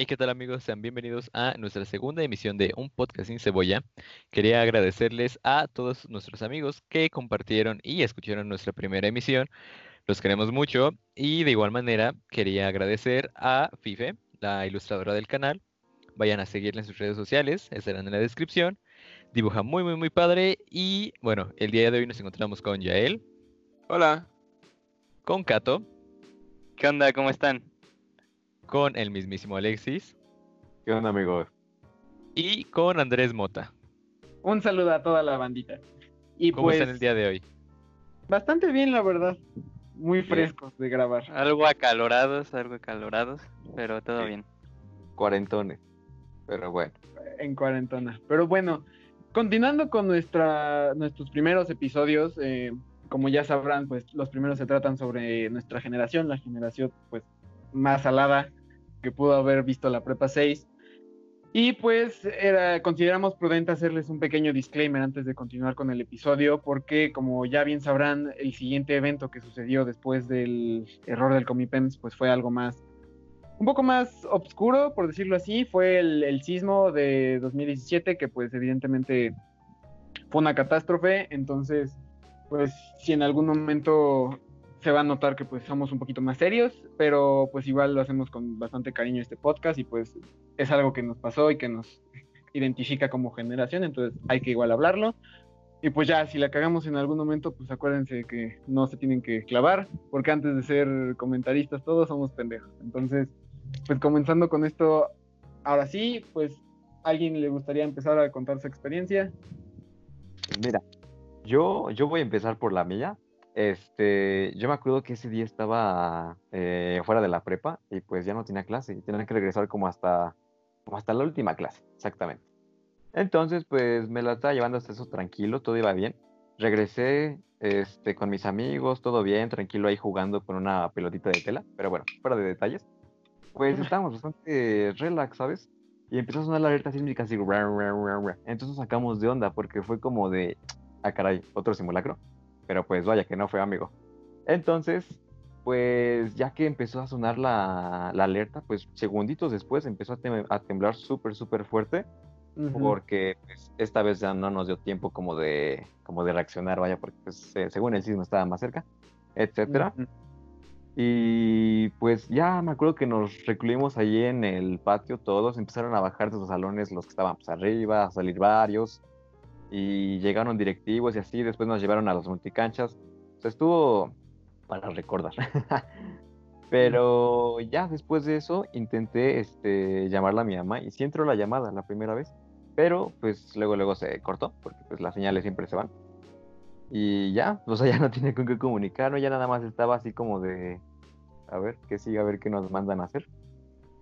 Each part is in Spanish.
¿Y qué tal amigos? Sean bienvenidos a nuestra segunda emisión de Un Podcast sin Cebolla. Quería agradecerles a todos nuestros amigos que compartieron y escucharon nuestra primera emisión. Los queremos mucho y de igual manera quería agradecer a Fife, la ilustradora del canal. Vayan a seguirla en sus redes sociales, estarán en la descripción. Dibuja muy muy muy padre y bueno, el día de hoy nos encontramos con Yael. Hola. Con Kato. ¿Qué onda? ¿Cómo están? Con el mismísimo Alexis. ¿Qué onda, amigo? Y con Andrés Mota. Un saludo a toda la bandita. Y ¿Cómo están pues, el día de hoy? Bastante bien, la verdad. Muy frescos de grabar. Algo acalorados, algo acalorados, pero todo bien. Cuarentones, pero bueno. En cuarentona. Pero bueno, continuando con nuestra, nuestros primeros episodios, eh, como ya sabrán, pues los primeros se tratan sobre nuestra generación, la generación pues más salada que pudo haber visto la prepa 6. Y pues era, consideramos prudente hacerles un pequeño disclaimer antes de continuar con el episodio, porque como ya bien sabrán, el siguiente evento que sucedió después del error del Comipems, pues fue algo más, un poco más oscuro, por decirlo así, fue el, el sismo de 2017, que pues evidentemente fue una catástrofe, entonces pues si en algún momento se va a notar que pues somos un poquito más serios, pero pues igual lo hacemos con bastante cariño este podcast y pues es algo que nos pasó y que nos identifica como generación, entonces hay que igual hablarlo. Y pues ya, si la cagamos en algún momento, pues acuérdense que no se tienen que clavar, porque antes de ser comentaristas todos somos pendejos. Entonces, pues comenzando con esto, ahora sí, pues alguien le gustaría empezar a contar su experiencia. Mira, yo, yo voy a empezar por la mía, este, yo me acuerdo que ese día estaba eh, fuera de la prepa y pues ya no tenía clase y tenía que regresar como hasta, como hasta la última clase, exactamente. Entonces, pues me la estaba llevando hasta eso tranquilo, todo iba bien. Regresé este, con mis amigos, todo bien, tranquilo ahí jugando con una pelotita de tela, pero bueno, fuera de detalles. Pues estábamos bastante relax, ¿sabes? Y empezó a sonar la alerta sísmica así, entonces sacamos de onda porque fue como de, ah caray, otro simulacro pero pues vaya que no fue amigo. Entonces, pues ya que empezó a sonar la, alerta, pues segunditos después empezó a, temblar súper, súper fuerte, porque pues, esta vez ya no nos dio tiempo como de, como de reaccionar, vaya, porque pues, según el sismo estaba más cerca, etcétera. Y pues ya me acuerdo que nos recluimos allí en el patio todos, empezaron a bajar de los salones los que estaban pues, arriba, a salir varios, y llegaron directivos y así, después nos llevaron a los multicanchas. O sea, estuvo para recordar. Pero ya después de eso intenté este, llamarla a mi mamá y sí entró la llamada la primera vez, pero pues luego luego se cortó porque pues las señales siempre se van. Y ya, o sea, ya no tiene con qué comunicar, ¿no? ya nada más estaba así como de, a ver, qué sigue, a ver qué nos mandan a hacer.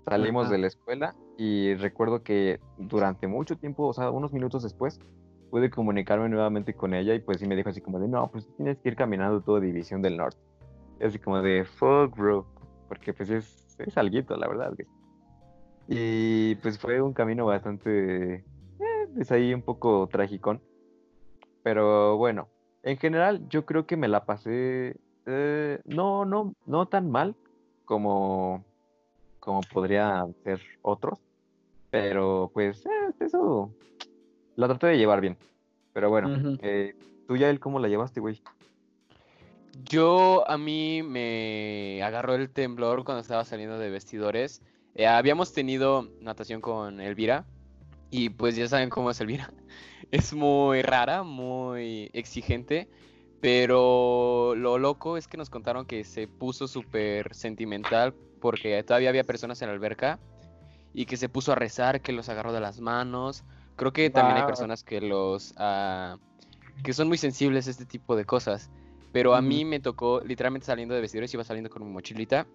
Salimos de la escuela y recuerdo que durante mucho tiempo, o sea, unos minutos después, pude comunicarme nuevamente con ella y pues sí me dijo así como de, no, pues tienes que ir caminando toda División del Norte. Y así como de, fuck, bro, porque pues es, es alguito, la verdad. Y pues fue un camino bastante, eh, es ahí un poco tragicón. Pero bueno, en general yo creo que me la pasé, eh, no, no, no tan mal como, como podría ser otros. Pero pues eh, eso la traté de llevar bien. Pero bueno, eh, tú ya él, ¿cómo la llevaste, güey? Yo, a mí me agarró el temblor cuando estaba saliendo de vestidores. Eh, habíamos tenido natación con Elvira. Y pues ya saben cómo es Elvira. Es muy rara, muy exigente. Pero lo loco es que nos contaron que se puso súper sentimental porque todavía había personas en la alberca y que se puso a rezar, que los agarró de las manos. Creo que también hay personas que los ah, que son muy sensibles a este tipo de cosas. Pero a mí me tocó, literalmente saliendo de vestidores, iba saliendo con mi mochilita.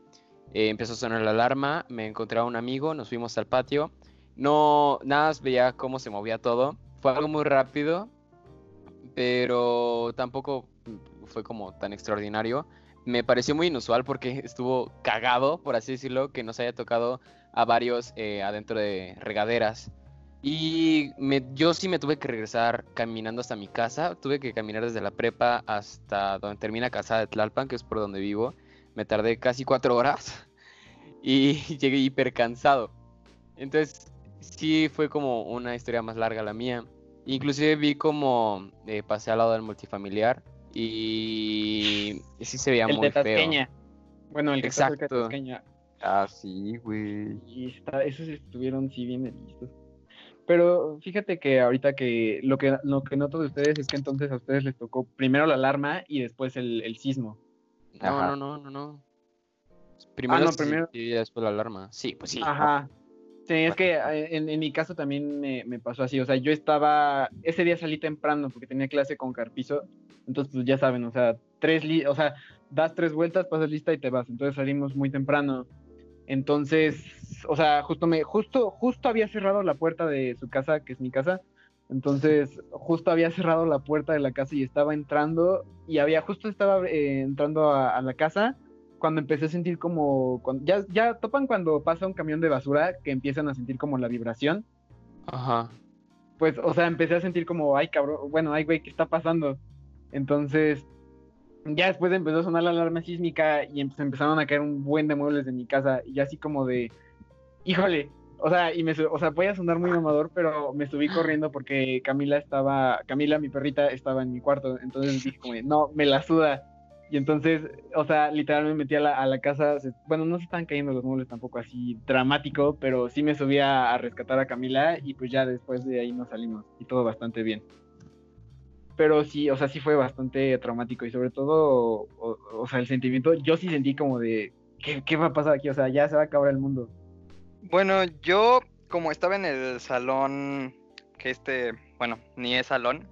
Eh, empezó a sonar la alarma, me encontré a un amigo, nos fuimos al patio. No, nada más veía cómo se movía todo. Fue algo muy rápido, pero tampoco fue como tan extraordinario. Me pareció muy inusual porque estuvo cagado, por así decirlo, que nos haya tocado a varios eh, adentro de regaderas. Y me, yo sí me tuve que regresar caminando hasta mi casa. Tuve que caminar desde la prepa hasta donde termina casa de Tlalpan, que es por donde vivo. Me tardé casi cuatro horas y llegué hiper cansado. Entonces, sí fue como una historia más larga la mía. Inclusive vi como eh, pasé al lado del multifamiliar y sí se veía el muy de feo. Bueno, el que está cerca de Exacto. Tasqueña. Ah, sí, güey. Y está, esos estuvieron sí bien listos. Pero fíjate que ahorita que lo que lo que noto de ustedes es que entonces a ustedes les tocó primero la alarma y después el, el sismo. No, Ajá. no, no, no, no. Primero, Ah, no, primero- y después la alarma. Sí, pues sí. Ajá. Sí, es que eh, en, en mi caso también me, me pasó así. O sea, yo estaba. Ese día salí temprano porque tenía clase con Carpizo. Entonces, pues ya saben, o sea, tres li- o sea, das tres vueltas, pasas lista y te vas. Entonces salimos muy temprano. Entonces, o sea, justo me, justo, justo había cerrado la puerta de su casa, que es mi casa. Entonces, justo había cerrado la puerta de la casa y estaba entrando, y había, justo estaba eh, entrando a, a la casa cuando empecé a sentir como, cuando- ya, ya topan cuando pasa un camión de basura que empiezan a sentir como la vibración. Ajá. Pues, o sea, empecé a sentir como, ay, cabrón, bueno, ay, güey, ¿qué está pasando? Entonces, ya después empezó a sonar la alarma sísmica y em- empezaron a caer un buen de muebles de mi casa y así como de, híjole, o sea, y me, o sea, voy a sonar muy mamador, pero me subí corriendo porque Camila estaba, Camila, mi perrita, estaba en mi cuarto, entonces dije como, no, me la suda. Y entonces, o sea, literal me metí a la, casa, bueno, no se estaban cayendo los muebles tampoco así dramático, pero sí me subí a, rescatar a Camila y pues ya después de ahí nos salimos y todo bastante bien. Pero sí, o sea, sí fue bastante traumático y sobre todo, o, sea, el sentimiento, yo sí sentí como de, ¿qué, ¿qué va a pasar aquí? O sea, ya se va a acabar el mundo. Bueno, yo como estaba en el salón, que este, bueno, ni es salón,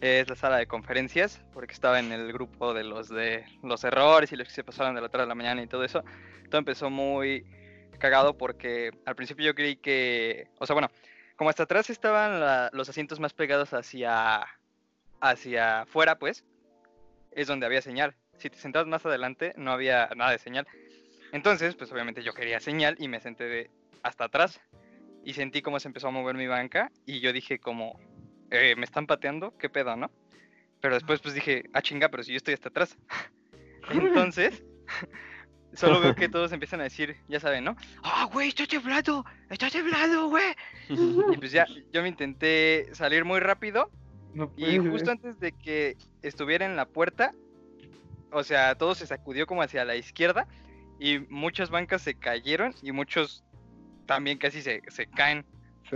es la sala de conferencias, porque estaba en el grupo de los de los errores y los que se pasaron de la tarde a la mañana y todo eso, todo empezó muy cagado porque al principio yo creí que, o sea, bueno, como hasta atrás estaban la- los asientos más pegados hacia, hacia afuera, pues, es donde había señal. Si te sentabas más adelante, no había nada de señal. Entonces, pues obviamente yo quería señal y me senté de hasta atrás y sentí cómo se empezó a mover mi banca y yo dije como, "Eh, me están pateando, qué pedo, ¿no? Pero después pues dije, ah chinga, pero si yo estoy hasta atrás. Entonces, solo veo que todos empiezan a decir, ya saben, ¿no? Ah, güey, está temblando, está temblando, güey. Y pues ya, yo me intenté salir muy rápido No y justo antes de que estuviera en la puerta, o sea, todo se sacudió como hacia la izquierda y muchas bancas se cayeron y muchos también casi se, se caen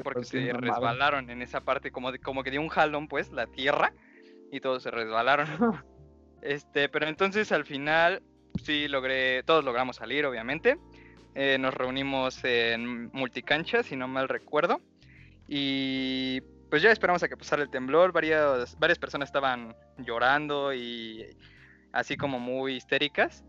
porque se resbalaron en esa parte, como, de- como que dio un jalón pues la tierra y todos se resbalaron. Este, pero entonces al final sí logré, todos logramos salir obviamente. Eh, nos reunimos en multicancha, si no mal recuerdo. Y pues ya esperamos a que pasara el temblor. Varias, varias personas estaban llorando y así como muy histéricas.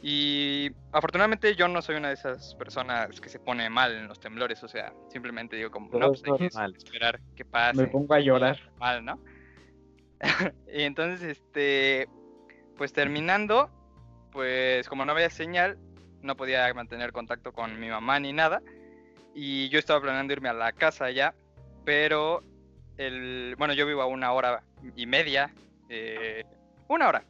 Y afortunadamente yo no soy una de esas personas que se pone mal en los temblores. O sea, simplemente digo como, Todo no, pues es hay que esperar que pase. Me pongo a llorar. Mal, ¿no? y entonces, este, pues terminando, pues como no había señal, no podía mantener contacto con mi mamá ni nada. Y yo estaba planeando irme a la casa ya, pero el, bueno, yo vivo a una hora y media, eh, una hora,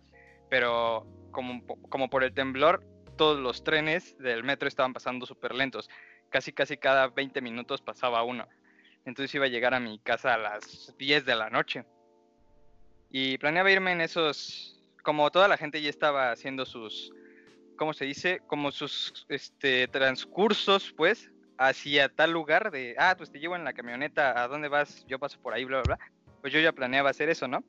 pero como, po- como por el temblor, todos los trenes del metro estaban pasando súper lentos. Casi, casi cada 20 minutos pasaba uno. Entonces iba a llegar a mi casa a las 10 de la noche. Y planeaba irme en esos, como toda la gente ya estaba haciendo sus, ¿cómo se dice? Como sus este, transcursos, pues, hacia tal lugar de, ah, pues te llevo en la camioneta, ¿a dónde vas? Yo paso por ahí, bla, bla, bla. Pues yo ya planeaba hacer eso, ¿no?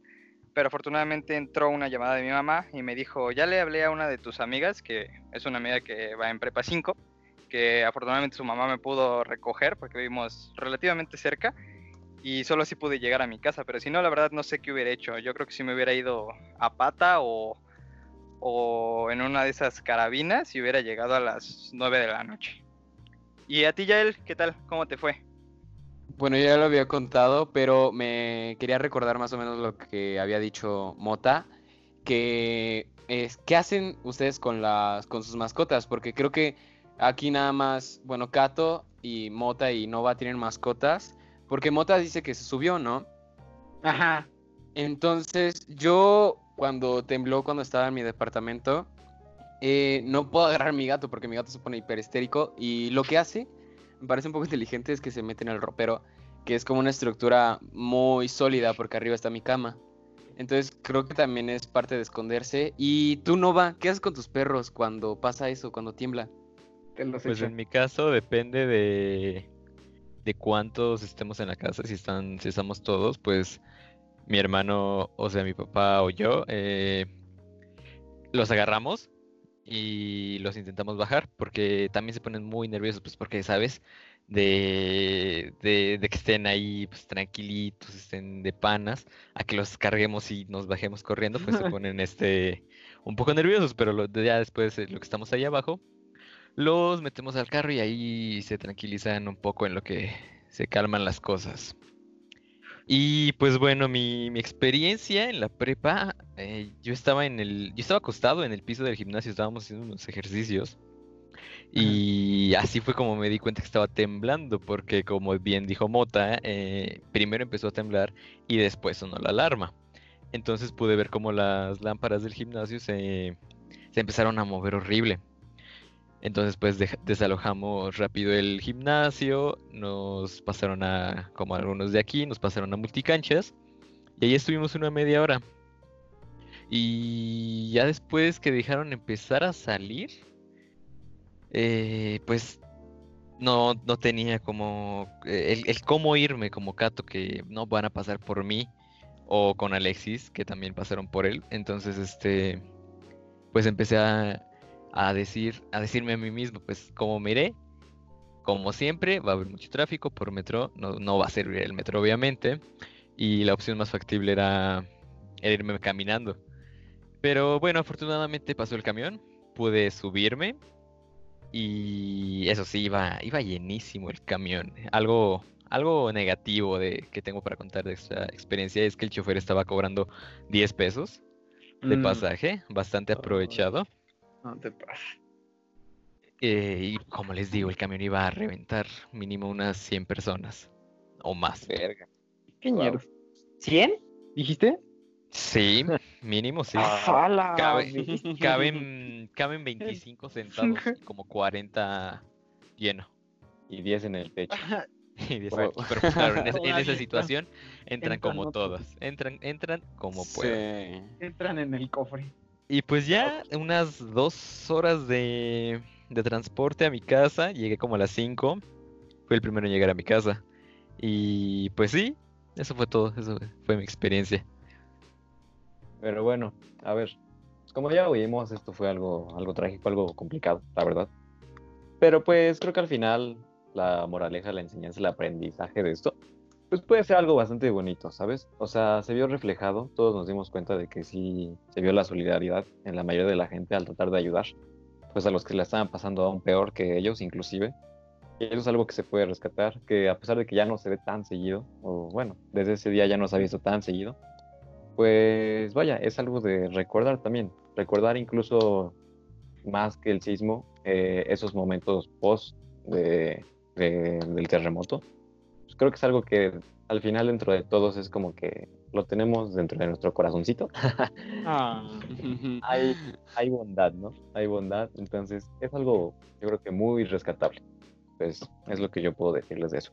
Pero afortunadamente entró una llamada de mi mamá y me dijo, ya le hablé a una de tus amigas, que es una amiga que va en prepa 5, que afortunadamente su mamá me pudo recoger porque vivimos relativamente cerca y solo así pude llegar a mi casa, pero si no, la verdad no sé qué hubiera hecho. Yo creo que si me hubiera ido a pata o, o en una de esas carabinas y hubiera llegado a las 9 de la noche. Y a ti, Yael, ¿qué tal? ¿Cómo te fue? Bueno, ya lo había contado, pero me quería recordar más o menos lo que había dicho Mota, que es qué hacen ustedes con las con sus mascotas, porque creo que aquí nada más, bueno, Kato y Mota y Nova tienen mascotas, porque Mota dice que se subió, ¿no? Ajá. Entonces, yo cuando tembló, cuando estaba en mi departamento, eh, no puedo agarrar a mi gato porque mi gato se pone hiperestérico y lo que hace, me parece un poco inteligente es que se mete en el ropero, que es como una estructura muy sólida porque arriba está mi cama. Entonces creo que también es parte de esconderse. Y tú, Nova, ¿qué haces con tus perros cuando pasa eso, cuando tiembla? Te los Pues en mi caso depende de, de cuántos estemos en la casa. Si están, si estamos todos, pues mi hermano, o sea, mi papá o yo, eh, los agarramos y los intentamos bajar porque también se ponen muy nerviosos, pues porque, ¿sabes? De, de, de que estén ahí pues, tranquilitos, estén de panas, a que los carguemos y nos bajemos corriendo, pues se ponen este un poco nerviosos, pero lo, ya después eh, lo que estamos ahí abajo, los metemos al carro y ahí se tranquilizan un poco en lo que se calman las cosas. Y pues bueno, mi, mi experiencia en la prepa, eh, yo estaba en el, yo estaba acostado en el piso del gimnasio, estábamos haciendo unos ejercicios. Y así fue como me di cuenta que estaba temblando, porque como bien dijo Mota, eh, primero empezó a temblar y después sonó la alarma. Entonces pude ver cómo las lámparas del gimnasio se, se empezaron a mover horrible. Entonces pues desalojamos rápido el gimnasio, nos pasaron a, como algunos de aquí, nos pasaron a multicanchas y ahí estuvimos una media hora. Y ya después que dejaron empezar a salir, eh, pues no, no tenía como eh, el, el cómo irme como Cato, que no van a pasar por mí, o con Alexis, que también pasaron por él. Entonces, este, pues empecé a, a decir, a decirme a mí mismo, pues como miré, como siempre, va a haber mucho tráfico por metro, no, no va a servir el metro, obviamente, y la opción más factible era, era irme caminando. Pero bueno, afortunadamente pasó el camión, pude subirme y eso sí, iba, iba llenísimo el camión. Algo, algo negativo de, que tengo para contar de esta experiencia es que el chofer estaba cobrando 10 pesos de Mm, pasaje, bastante aprovechado. No te pases. Eh, y como les digo, el camión iba a reventar mínimo unas 100 personas o más. Verga. ¿Qué Wow. ñeros? ¿100? ¿Dijiste? Sí, mínimo sí. Ah, ¡Hala! Cabe- caben, caben 25 sentados y como 40 lleno. Y 10 en el techo. Y diez- Wow. Pero pues, claro, en, es- en esa situación entran Entran como todas. Entran, entran como pueden. Sí. Entran en el cofre. Y pues ya unas dos horas de, de transporte a mi casa. Llegué como a las 5. Fui el primero en llegar a mi casa. Y pues sí, eso fue todo. Eso fue mi experiencia. Pero bueno, a ver, como ya oímos, esto fue algo, algo trágico, algo complicado, la verdad. Pero pues creo que al final la moraleja, la enseñanza, el aprendizaje de esto, pues puede ser algo bastante bonito, ¿sabes? O sea, se vio reflejado, todos nos dimos cuenta de que sí se vio la solidaridad en la mayoría de la gente al tratar de ayudar, pues a los que la estaban pasando aún peor que ellos inclusive. Y eso es algo que se puede rescatar, que a pesar de que ya no se ve tan seguido, o bueno, desde ese día ya no se ha visto tan seguido, pues vaya, es algo de recordar también, recordar incluso más que el sismo, eh, esos momentos post de, de- del terremoto. Creo que es algo que al final dentro de todos es como que lo tenemos dentro de nuestro corazoncito. Ah. hay, hay bondad, ¿no? Hay bondad, entonces es algo yo creo que muy rescatable. Pues es lo que yo puedo decirles de eso.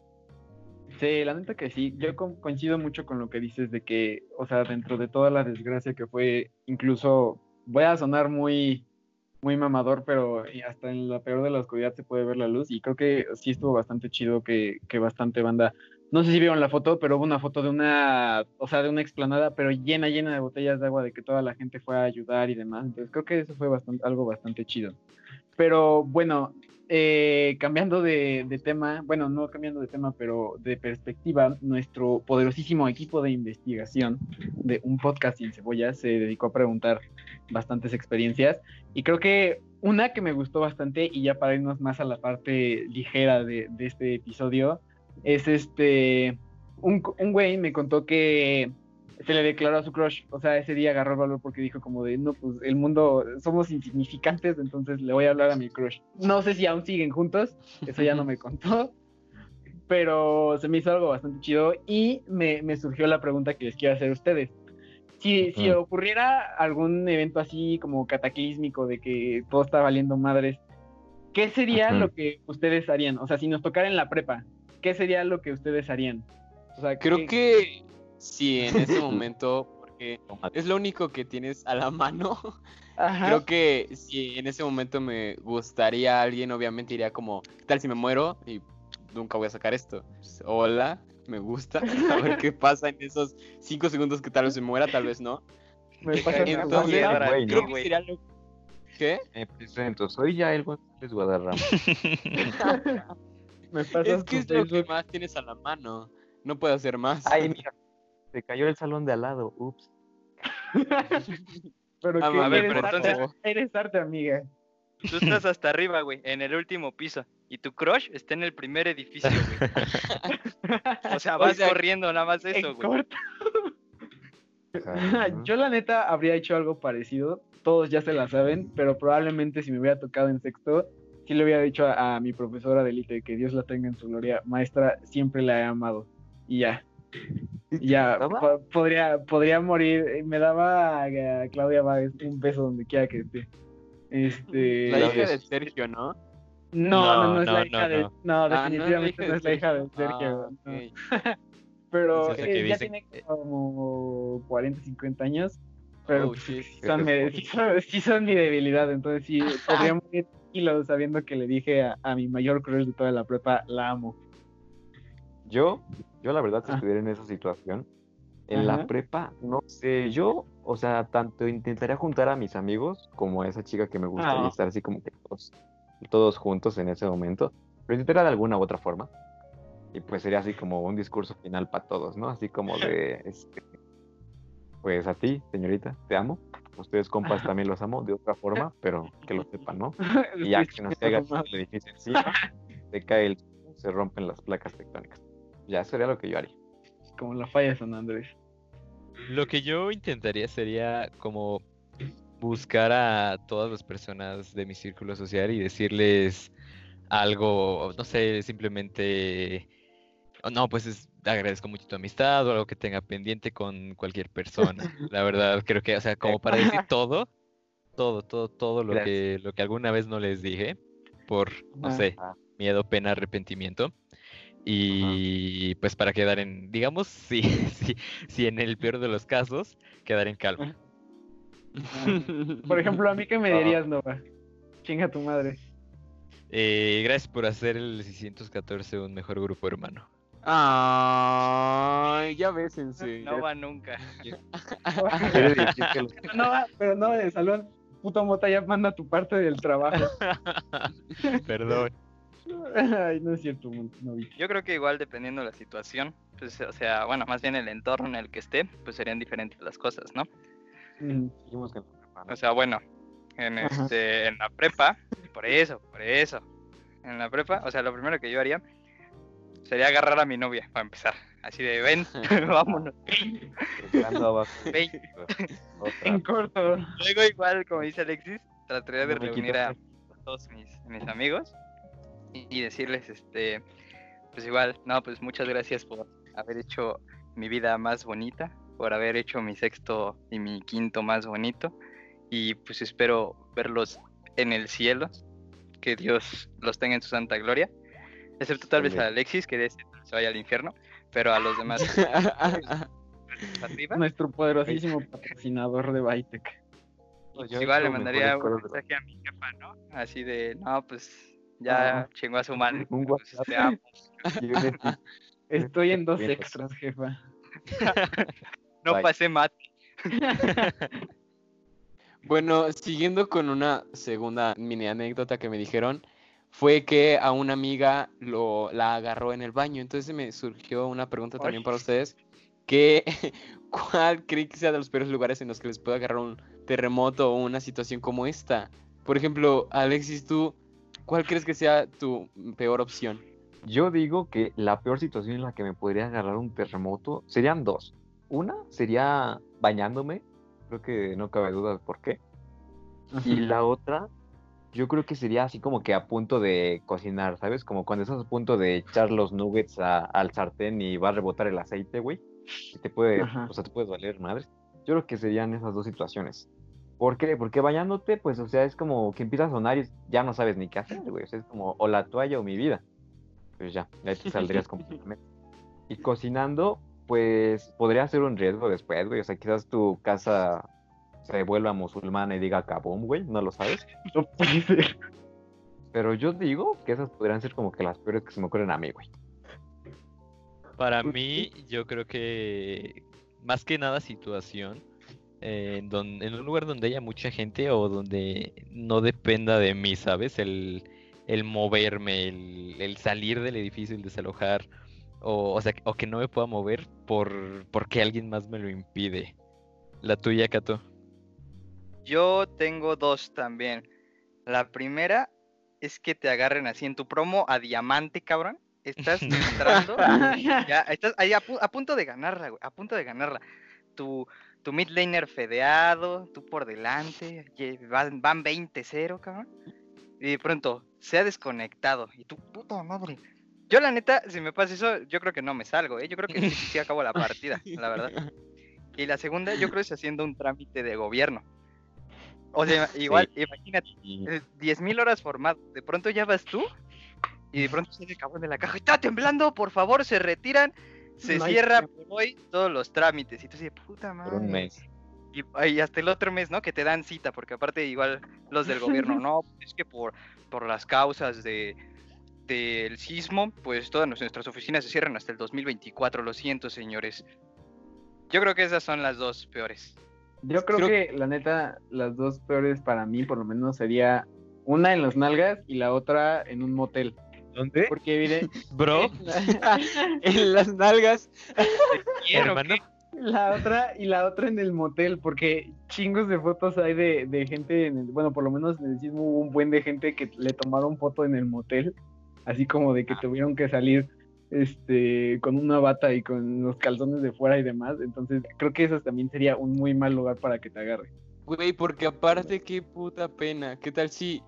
Sí, la neta que sí. Yo co- coincido mucho con lo que dices de que, o sea, dentro de toda la desgracia que fue, incluso voy a sonar muy, muy mamador, pero hasta en la peor de la oscuridad se puede ver la luz. Y creo que sí estuvo bastante chido que, que bastante banda. No sé si vieron la foto, pero hubo una foto de una, o sea, de una explanada, pero llena, llena de botellas de agua, de que toda la gente fue a ayudar y demás. Entonces creo que eso fue bastante, algo bastante chido. Pero bueno, eh, cambiando de, tema, bueno, no cambiando de tema, pero de perspectiva, nuestro poderosísimo equipo de investigación de un podcast sin cebollas se dedicó a preguntar bastantes experiencias y creo que una que me gustó bastante y ya para irnos más a la parte ligera de, de este episodio es este, un, un güey me contó que se le declaró a su crush, o sea, ese día agarró el valor porque dijo como de, no, pues el mundo, somos insignificantes, entonces le voy a hablar a mi crush. No sé si aún siguen juntos, eso ya no me contó, pero se me hizo algo bastante chido y me, me surgió la pregunta que les quiero hacer a ustedes. Si, si ocurriera algún evento así como cataclísmico de que todo está valiendo madres, ¿qué sería lo que ustedes harían? O sea, si nos tocara en la prepa, ¿qué sería lo que ustedes harían? O sea, Creo ¿qué- que sí, en ese momento, porque es lo único que tienes a la mano. Ajá. Creo que si en ese momento me gustaría a alguien, obviamente iría como, ¿qué tal si me muero? Y nunca voy a sacar esto. Pues, hola, me gusta. A ver qué pasa en esos cinco segundos que tal vez se muera, tal vez no. Me pasa Entonces, piedra, güey, creo ¿no? que sería lo... ¿Qué? Me presento, soy Yael González Guadarrama. Me pasas Es que es lo que más tienes a la mano. No puedo hacer más. Ay, mira, se cayó el salón de al lado, ups. Pero Ah, que a ver, eres, pero arte, entonces- eres arte, amiga. Tú estás hasta arriba, güey, en el último piso. Y tu crush está en el primer edificio, güey. O sea, O vas sea, corriendo nada más eso, güey. Yo la neta habría hecho algo parecido, todos ya se la saben, pero probablemente si me hubiera tocado en sexto, sí le hubiera dicho a, a mi profesora de élite que Dios la tenga en su gloria, maestra, siempre la he amado. Y ya, ya, podría, podría morir. Eh, Me daba a, a Claudia Báez un beso donde quiera que esté. Este... La hija de Sergio, ¿no? No, no, no, es No, la no, hija de... no. No, Ah, definitivamente no es la hija de Sergio. Ah, no. ok. Pero Es eh, ya dice- tiene como 40, 50 años. Pero Oh, shit. sí son, mi, sí son- sí son mi debilidad, entonces sí, podría morir tranquilo sabiendo que le dije a, a mi mayor crush de toda la prepa, la amo. Yo, yo la verdad, si Ah. estuviera en esa situación, en Ajá. la prepa, no sé, yo, o sea, tanto intentaría juntar a mis amigos como a esa chica que me gusta Ah. y estar así como que todos, todos juntos en ese momento, pero intentaría de alguna u otra forma. Y pues sería así como un discurso final para todos, ¿no? Así como de, este, pues a ti, señorita, te amo. Ustedes compas también los amo de otra forma, pero que lo sepan, ¿no? Y ya que nos caiga el edificio encima, se cae el se rompen las placas tectónicas. Ya sería lo que yo haría. Como la falla de San Andrés. Lo que yo intentaría sería como buscar a todas las personas de mi círculo social y decirles algo, no sé, simplemente, oh, no, pues es- agradezco mucho tu amistad o algo que tenga pendiente con cualquier persona. La verdad, creo que, o sea, como para decir todo, todo, todo, todo lo Gracias. que, lo que alguna vez no les dije por, no Ajá. sé, Ah. miedo, pena, arrepentimiento. Y pues para quedar en, digamos, sí, sí, sí, en el peor de los casos, quedar en calma. Por ejemplo, a mí que me dirías, Nova. Chinga tu madre. Eh, gracias por hacer el 614 un mejor grupo hermano. Ay, ya bésense. No va nunca. No, va- pero no del salón. Puto mota ya manda tu parte del trabajo. Perdón. Ay, no es cierto, novio. Yo creo que igual dependiendo de la situación, pues, o sea, bueno, más bien el entorno en el que esté, pues serían diferentes las cosas, ¿no? Mm, ¿no? O sea, bueno, en Ajá. este, en la prepa, por eso, por eso. En la prepa, o sea, lo primero que yo haría sería agarrar a mi novia, para empezar. Así de, ven, vámonos. Ven. En corto. Luego igual, como dice Alexis, trataría de No reunir a todos mis, mis amigos y, decirles, este, pues igual, no, pues muchas gracias por haber hecho mi vida más bonita, por haber hecho mi sexto y mi quinto más bonito y pues espero verlos en el cielo, que Dios los tenga en su santa gloria, excepto tal vez a. Alexis, que de ese se vaya al infierno, pero a los demás arriba. Nuestro poderosísimo patrocinador de Bytec. Pues yo Igual le mandaría un mensaje a mi jefa, ¿no? Así de, no, pues ya Ajá. chingó a su madre. Un pues, WhatsApp. Estoy en dos pues. extras, jefa. No Bye. pasé mate. Bueno, siguiendo con una segunda mini anécdota que me dijeron, fue que a una amiga lo, la agarró en el baño. Entonces me surgió una pregunta también para ustedes. Que, ¿Cuál creen que sea de los peores lugares en los que les puede agarrar un terremoto o una situación como esta? Por ejemplo, Alexis, tú, ¿cuál crees que sea tu peor opción? Yo digo que la peor situación en la que me podría agarrar un terremoto serían dos. Una sería bañándome, creo que no cabe duda de por qué. Y la otra, yo creo que sería así como que a punto de cocinar, ¿sabes? Como cuando estás a punto de echar los nuggets a- al sartén y va a rebotar el aceite, güey. Y te puede, Ajá. o sea, te puedes valer madre. Yo creo que serían esas dos situaciones. ¿Por qué? Porque bañándote, pues, o sea, es como que empieza a sonar y ya no sabes ni qué hacer, güey. O sea, es como o la toalla o mi vida. Pues ya, ahí te saldrías completamente. Y cocinando, pues, podría ser un riesgo después, güey. O sea, quizás tu casa se vuelva musulmana y diga kabum, güey. No lo sabes. No puede ser. Pero yo digo que esas podrían ser como que las peores que se me ocurren a mí, güey. Para mí, yo creo que más que nada situación, eh, en, don- en un lugar donde haya mucha gente o donde no dependa de mí, ¿sabes? El, el moverme, el, el salir del edificio, el desalojar, o, o sea, o que no me pueda mover por porque alguien más me lo impide. La tuya, Cato. Yo tengo dos también. La primera es que te agarren así en tu promo a diamante, cabrón. Estás entrando, ya estás ahí a, pu- a punto de ganarla, güey, a punto de ganarla. Tu, tu mid laner fedeado, tú por delante, van, van 20-0, cabrón. Y de pronto se ha desconectado. Y tu puta madre. Yo, la neta, si me pasa eso, yo creo que no me salgo, ¿eh? Yo creo que sí, sí acabo la partida, la verdad. Y la segunda, yo creo que es haciendo un trámite de gobierno. O sea, igual, imagínate, Y eh, 10.000 horas formado. De pronto ya vas tú y de pronto sale el cabrón de la caja. Está temblando, por favor, se retiran. Se No cierra por hoy todos los trámites. Y tú dices, puta madre. por un mes. Y, y hasta el otro mes, ¿no? Que te dan cita, porque aparte igual los del gobierno, no, es que por, por las causas de del sismo, pues todas nuestras oficinas se cierran hasta el 2024, lo siento, señores. Yo creo que esas son las dos peores. Yo creo, Creo- que la neta, las dos peores para mí, por lo menos, sería una en las nalgas y la otra en un motel. ¿Dónde? Porque mire, Bro, en las nalgas. Quiero hermano. la otra y la otra en el motel, porque chingos de fotos hay de, de gente, en el, bueno, por lo menos en el sismo hubo un buen de gente que le tomaron foto en el motel, así como de que tuvieron que salir este con una bata y con los calzones de fuera y demás, entonces creo que eso también sería un muy mal lugar para que te agarre. Güey, porque aparte, qué puta pena. ¿Qué tal si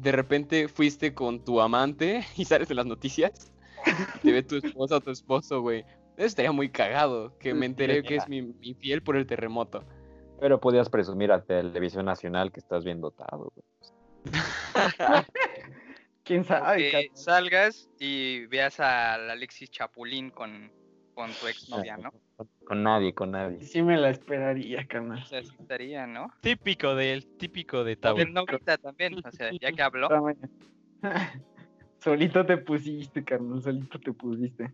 de repente fuiste con tu amante y sales en las noticias? Y te ve tu esposa o tu esposo, güey. Eso estaría muy cagado. Que me enteré que es mi, mi fiel por el terremoto. Pero podías presumir a Televisión Nacional que estás bien dotado, güey. ¿Quién sabe? que salgas y veas al Alexis Chapulín con, con tu exnovia, ¿no? Con nadie, con nadie. Sí me la esperaría, carnal. O sea, sí estaría, ¿no? típico de él, típico de Tau. El novita también, o sea, ya que habló. Solito te pusiste, carnal, solito te pusiste.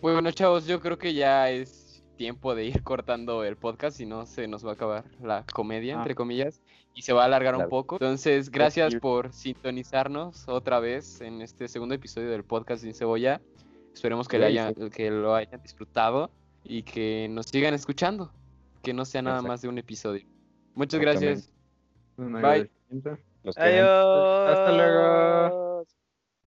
Bueno, chavos, yo creo que ya es tiempo de ir cortando el podcast, si no se nos va a acabar la comedia, Ah. entre comillas, y se va a alargar un poco. Entonces, gracias por sintonizarnos otra vez en este segundo episodio del podcast Sin Cebolla. Esperemos que, le Sí, hayan- que lo hayan disfrutado y que nos sigan escuchando, que no sea nada Exacto. más de un episodio. Muchas gracias. Un Bye. Los. Adiós. Hasta luego.